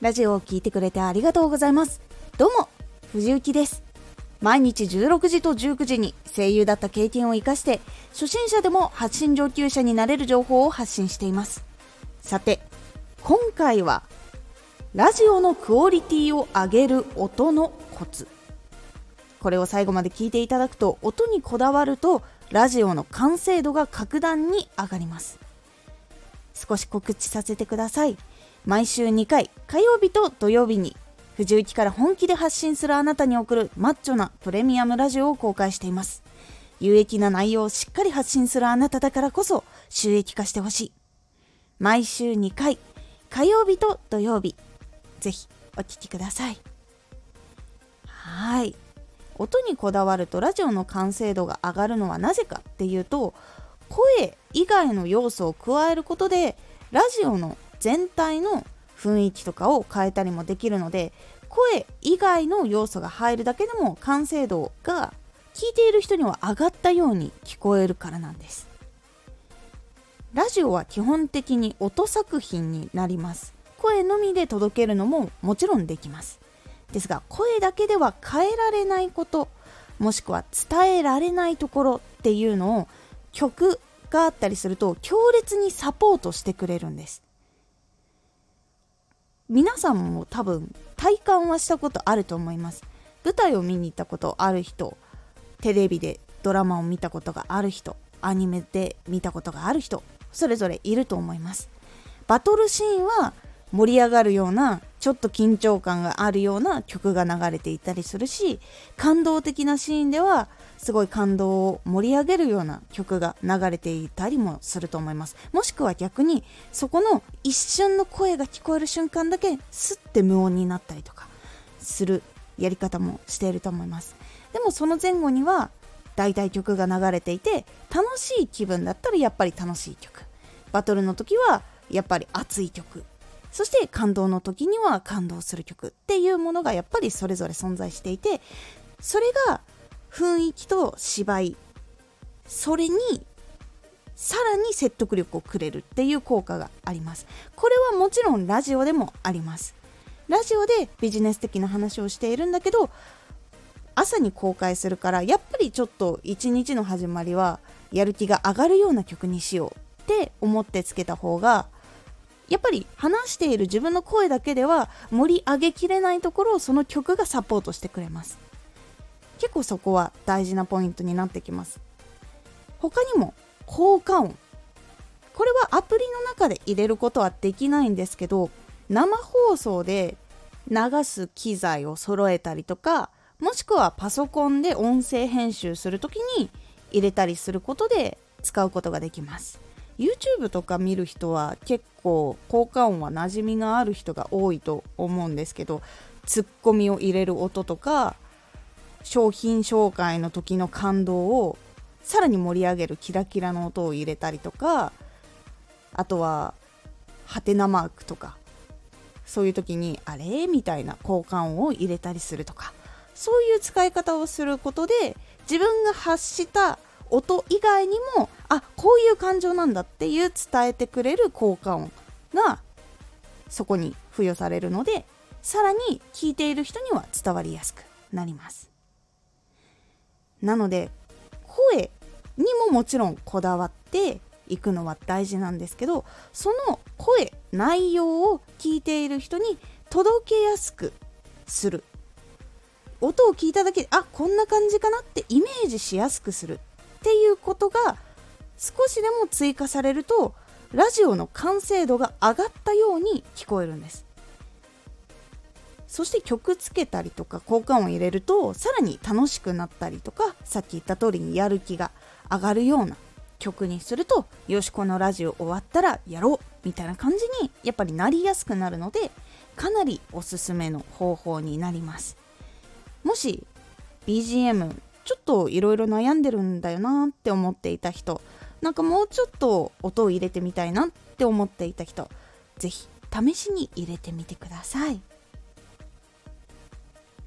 ラジオを聴いてくれてありがとうございます。どうも藤幸です。毎日16時と19時に声優だった経験を生かして初心者でも発信上級者になれる情報を発信しています。さて今回はラジオのクオリティを上げる音のコツ。これを最後まで聞いていただくと音にこだわるとラジオの完成度が格段に上がります。少し告知させてください。毎週2回火曜日と土曜日に藤雪から本気で発信するあなたに送るマッチョなプレミアムラジオを公開しています。有益な内容をしっかり発信するあなただからこそ収益化してほしい。毎週2回火曜日と土曜日。ぜひお聴きください。はい。音にこだわるとラジオの完成度が上がるのはなぜかっていうと声以外の要素を加えることでラジオの全体の雰囲気とかを変えたりもできるので声以外の要素が入るだけでも完成度が聞いている人には上がったように聞こえるからなんです。ラジオは基本的に音作品になります。声のみで届けるのももちろんできます。ですが声だけでは変えられないこともしくは伝えられないところっていうのを曲があったりすると強烈にサポートしてくれるんです。皆さんも多分体感はしたことあると思います。舞台を見に行ったことある人テレビでドラマを見たことがある人アニメで見たことがある人それぞれいると思います。バトルシーンは盛り上がるようなちょっと緊張感があるような曲が流れていたりするし感動的なシーンではすごい感動を盛り上げるような曲が流れていたりもすると思います。もしくは逆にそこの一瞬の声が聞こえる瞬間だけスッて無音になったりとかするやり方もしていると思います。でもその前後には大体曲が流れていて楽しい気分だったらやっぱり楽しい曲。バトルの時はやっぱり熱い曲。そして感動の時には感動する曲っていうものがやっぱりそれぞれ存在していてそれが雰囲気と芝居それにさらに説得力をくれるっていう効果があります。これはもちろんラジオでもあります。ラジオでビジネス的な話をしているんだけど朝に公開するからやっぱりちょっと一日の始まりはやる気が上がるような曲にしようって思ってつけた方がやっぱり話している自分の声だけでは盛り上げきれないところをその曲がサポートしてくれます。結構そこは大事なポイントになってきます。他にも効果音。これはアプリの中で入れることはできないんですけど生放送で流す機材を揃えたりとかもしくはパソコンで音声編集する時に入れたりすることで使うことができます。YouTube とか見る人は結構効果音は馴染みがある人が多いと思うんですけどツッコミを入れる音とか商品紹介の時の感動をさらに盛り上げるキラキラの音を入れたりとかあとはハテナマークとかそういう時にあれ？みたいな交換音を入れたりするとかそういう使い方をすることで自分が発した音以外にもこういう感情なんだっていう伝えてくれる効果音がそこに付与されるのでさらに聞いている人には伝わりやすくなります。なので声にももちろんこだわっていくのは大事なんですけどその声内容を聞いている人に届けやすくする。音を聞いただけであこんな感じかなってイメージしやすくするっていうことが少しでも追加されるとラジオの完成度が上がったように聞こえるんです。そして曲つけたりとか効果音入れるとさらに楽しくなったりとかさっき言った通りにやる気が上がるような曲にするとよしこのラジオ終わったらやろうみたいな感じにやっぱりなりやすくなるのでかなりおすすめの方法になります。もし BGM ちょっといろいろ悩んでるんだよなって思っていた人なんかもうちょっと音を入れてみたいなって思っていた人是非試しに入れてみてください。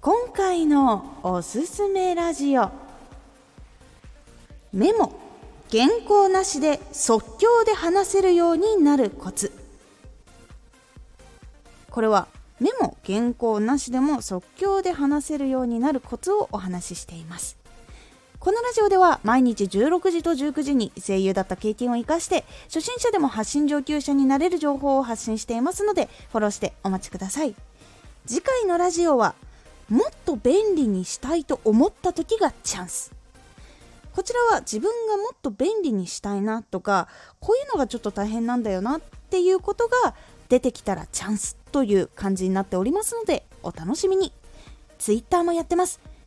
今回のおすすめラジオ。メモ原稿なしで即興で話せるようになるコツ。これはメモ原稿なしでも即興で話せるようになるコツをお話ししています。このラジオでは毎日16時と19時に声優だった経験を生かして初心者でも発信上級者になれる情報を発信していますのでフォローしてお待ちください。次回のラジオはもっと便利にしたいと思った時がチャンス。こちらは自分がもっと便利にしたいなとかこういうのがちょっと大変なんだよなっていうことが出てきたらチャンスという感じになっておりますのでお楽しみに。Twitter もやってます。